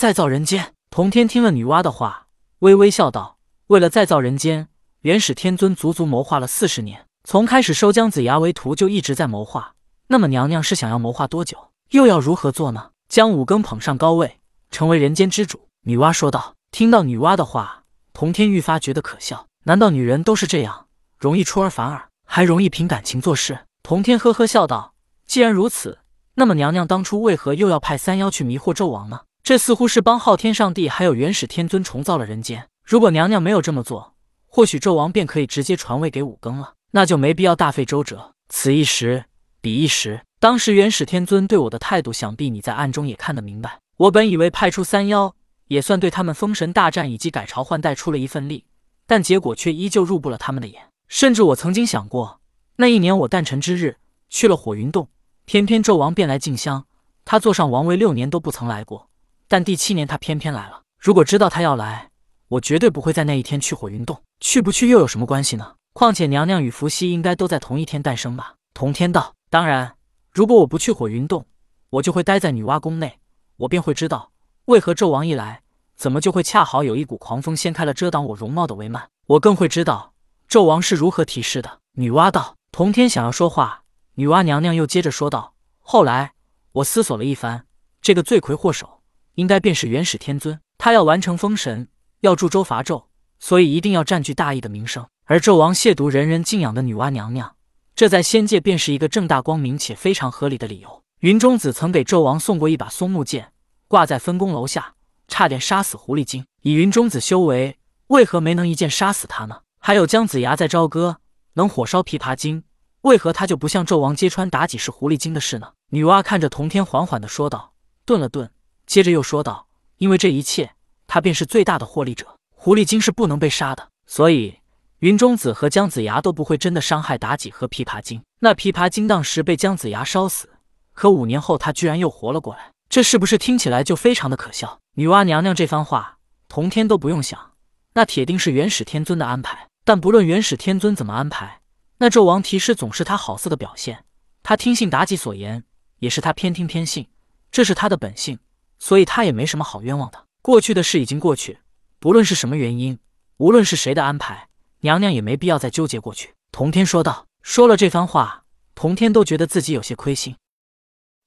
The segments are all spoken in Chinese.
再造人间。童天听了女娲的话，微微笑道：“为了再造人间，元始天尊足足谋划了四十年。从开始收姜子牙为徒，就一直在谋划。那么娘娘是想要谋划多久？又要如何做呢？将五更捧上高位，成为人间之主。”女娲说道。听到女娲的话，童天愈发觉得可笑。难道女人都是这样，容易出尔反尔，还容易凭感情做事？童天呵呵笑道：“既然如此。”那么娘娘当初为何又要派三妖去迷惑纣王呢？这似乎是帮昊天上帝还有元始天尊重造了人间。如果娘娘没有这么做，或许纣王便可以直接传位给五更了，那就没必要大费周折。此一时，彼一时。当时元始天尊对我的态度，想必你在暗中也看得明白。我本以为派出三妖，也算对他们封神大战以及改朝换代出了一份力，但结果却依旧入不了他们的眼。甚至我曾经想过，那一年我诞辰之日去了火云洞。偏偏纣王便来进香，他坐上王位六年都不曾来过，但第七年他偏偏来了。如果知道他要来，我绝对不会在那一天去火云洞。去不去又有什么关系呢？况且娘娘与伏羲应该都在同一天诞生吧？童天道：当然，如果我不去火云洞，我就会待在女娲宫内，我便会知道为何纣王一来，怎么就会恰好有一股狂风掀开了遮挡我容貌的帷幔。我更会知道纣王是如何提示的。女娲道：童天想要说话。女娲娘娘又接着说道：“后来我思索了一番，这个罪魁祸首应该便是元始天尊。他要完成封神，要助周伐纣，所以一定要占据大义的名声。而纣王亵渎人人敬仰的女娲娘娘，这在仙界便是一个正大光明且非常合理的理由。云中子曾给纣王送过一把松木剑，挂在分宫楼下，差点杀死狐狸精。以云中子修为，为何没能一剑杀死他呢？还有姜子牙在朝歌，能火烧琵琶精。”为何他就不向纣王揭穿妲己是狐狸精的事呢？女娲看着童天，缓缓的说道，顿了顿，接着又说道：“因为这一切，他便是最大的获利者。狐狸精是不能被杀的，所以云中子和姜子牙都不会真的伤害妲己和琵琶精。那琵琶精当时被姜子牙烧死，可五年后他居然又活了过来，这是不是听起来就非常的可笑？女娲娘娘这番话，同天都不用想，那铁定是元始天尊的安排。但不论元始天尊怎么安排。”那纣王提示总是他好色的表现，他听信妲己所言，也是他偏听偏信，这是他的本性，所以他也没什么好冤枉的。过去的事已经过去，不论是什么原因，无论是谁的安排，娘娘也没必要再纠结过去。童天说道。说了这番话，童天都觉得自己有些亏心。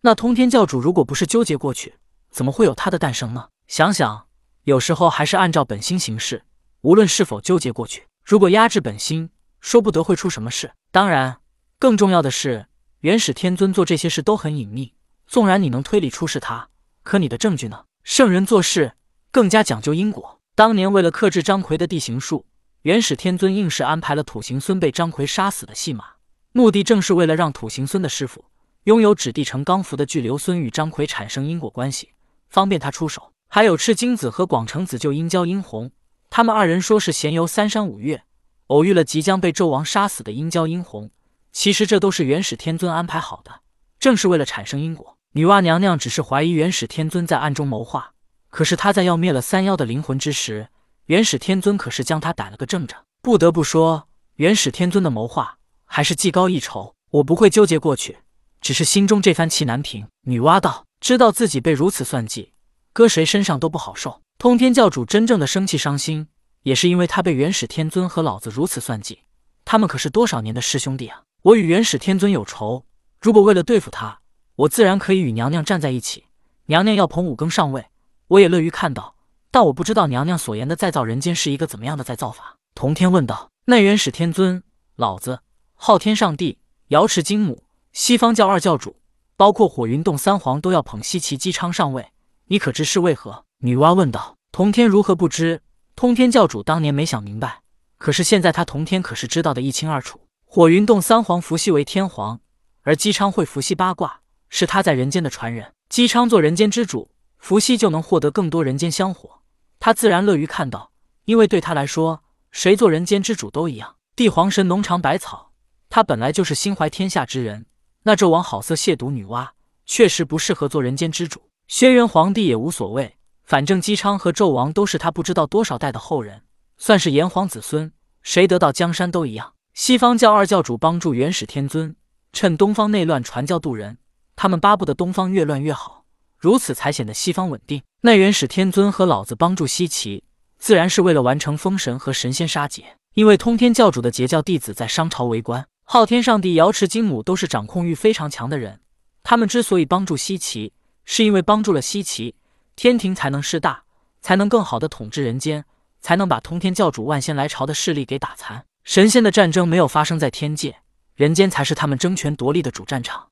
那通天教主如果不是纠结过去，怎么会有他的诞生呢？想想，有时候还是按照本心行事，无论是否纠结过去，如果压制本心。说不得会出什么事。当然，更重要的是，元始天尊做这些事都很隐秘。纵然你能推理出是他，可你的证据呢？圣人做事更加讲究因果。当年为了克制张奎的地形术，元始天尊硬是安排了土行孙被张奎杀死的戏码，目的正是为了让土行孙的师傅拥有指地成钢符的巨留孙与张奎产生因果关系，方便他出手。还有赤精子和广成子救殷郊殷红，他们二人说是闲游三山五岳。偶遇了即将被纣王杀死的殷郊、殷红，其实这都是元始天尊安排好的，正是为了产生因果。女娲娘娘只是怀疑元始天尊在暗中谋划，可是他在要灭了三妖的灵魂之时，元始天尊可是将他逮了个正着。不得不说，元始天尊的谋划还是技高一筹。我不会纠结过去，只是心中这番气难平。女娲道：“知道自己被如此算计，搁谁身上都不好受。通天教主真正的生气伤心。”也是因为他被元始天尊和老子如此算计，他们可是多少年的师兄弟啊！我与元始天尊有仇，如果为了对付他，我自然可以与娘娘站在一起。娘娘要捧五更上位，我也乐于看到。但我不知道娘娘所言的再造人间是一个怎么样的再造法。童天问道：“那元始天尊、老子、昊天上帝、瑶池金母、西方教二教主，包括火云洞三皇，都要捧西岐姬昌上位，你可知是为何？”女娲问道。童天如何不知？通天教主当年没想明白，可是现在他童天可是知道的一清二楚。火云洞三皇伏羲为天皇，而姬昌会伏羲八卦，是他在人间的传人。姬昌做人间之主，伏羲就能获得更多人间香火，他自然乐于看到，因为对他来说，谁做人间之主都一样。帝皇神农尝百草，他本来就是心怀天下之人。那纣王好色亵渎女娲，确实不适合做人间之主。轩辕皇帝也无所谓。反正姬昌和纣王都是他不知道多少代的后人，算是炎黄子孙，谁得到江山都一样。西方教二教主帮助元始天尊，趁东方内乱传教渡人，他们巴不得东方越乱越好。如此才显得西方稳定。那元始天尊和老子帮助西岐，自然是为了完成封神和神仙杀劫。因为通天教主的截教弟子在商朝为官，昊天上帝、瑶池金母都是掌控欲非常强的人。他们之所以帮助西岐，是因为帮助了西岐，天庭才能势大，才能更好的统治人间，才能把通天教主万仙来朝的势力给打残。神仙的战争没有发生在天界，人间才是他们争权夺利的主战场。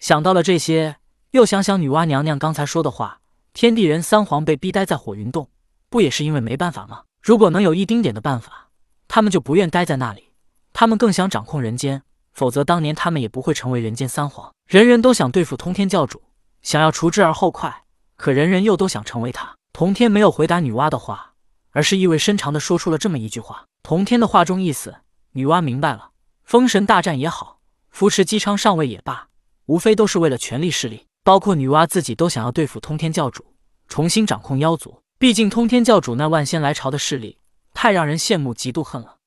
想到了这些，又想想女娲娘娘刚才说的话，天地人三皇被逼待在火云洞，不也是因为没办法吗？如果能有一丁点的办法，他们就不愿待在那里。他们更想掌控人间，否则当年他们也不会成为人间三皇。人人都想对付通天教主，想要除之而后快，可人人又都想成为他。童天没有回答女娲的话，而是意味深长地说出了这么一句话。童天的话中意思，女娲明白了。封神大战也好，扶持姬昌上位也罢，无非都是为了权力势力。包括女娲自己都想要对付通天教主，重新掌控妖族。毕竟通天教主那万仙来朝的势力，太让人羡慕嫉妒恨了。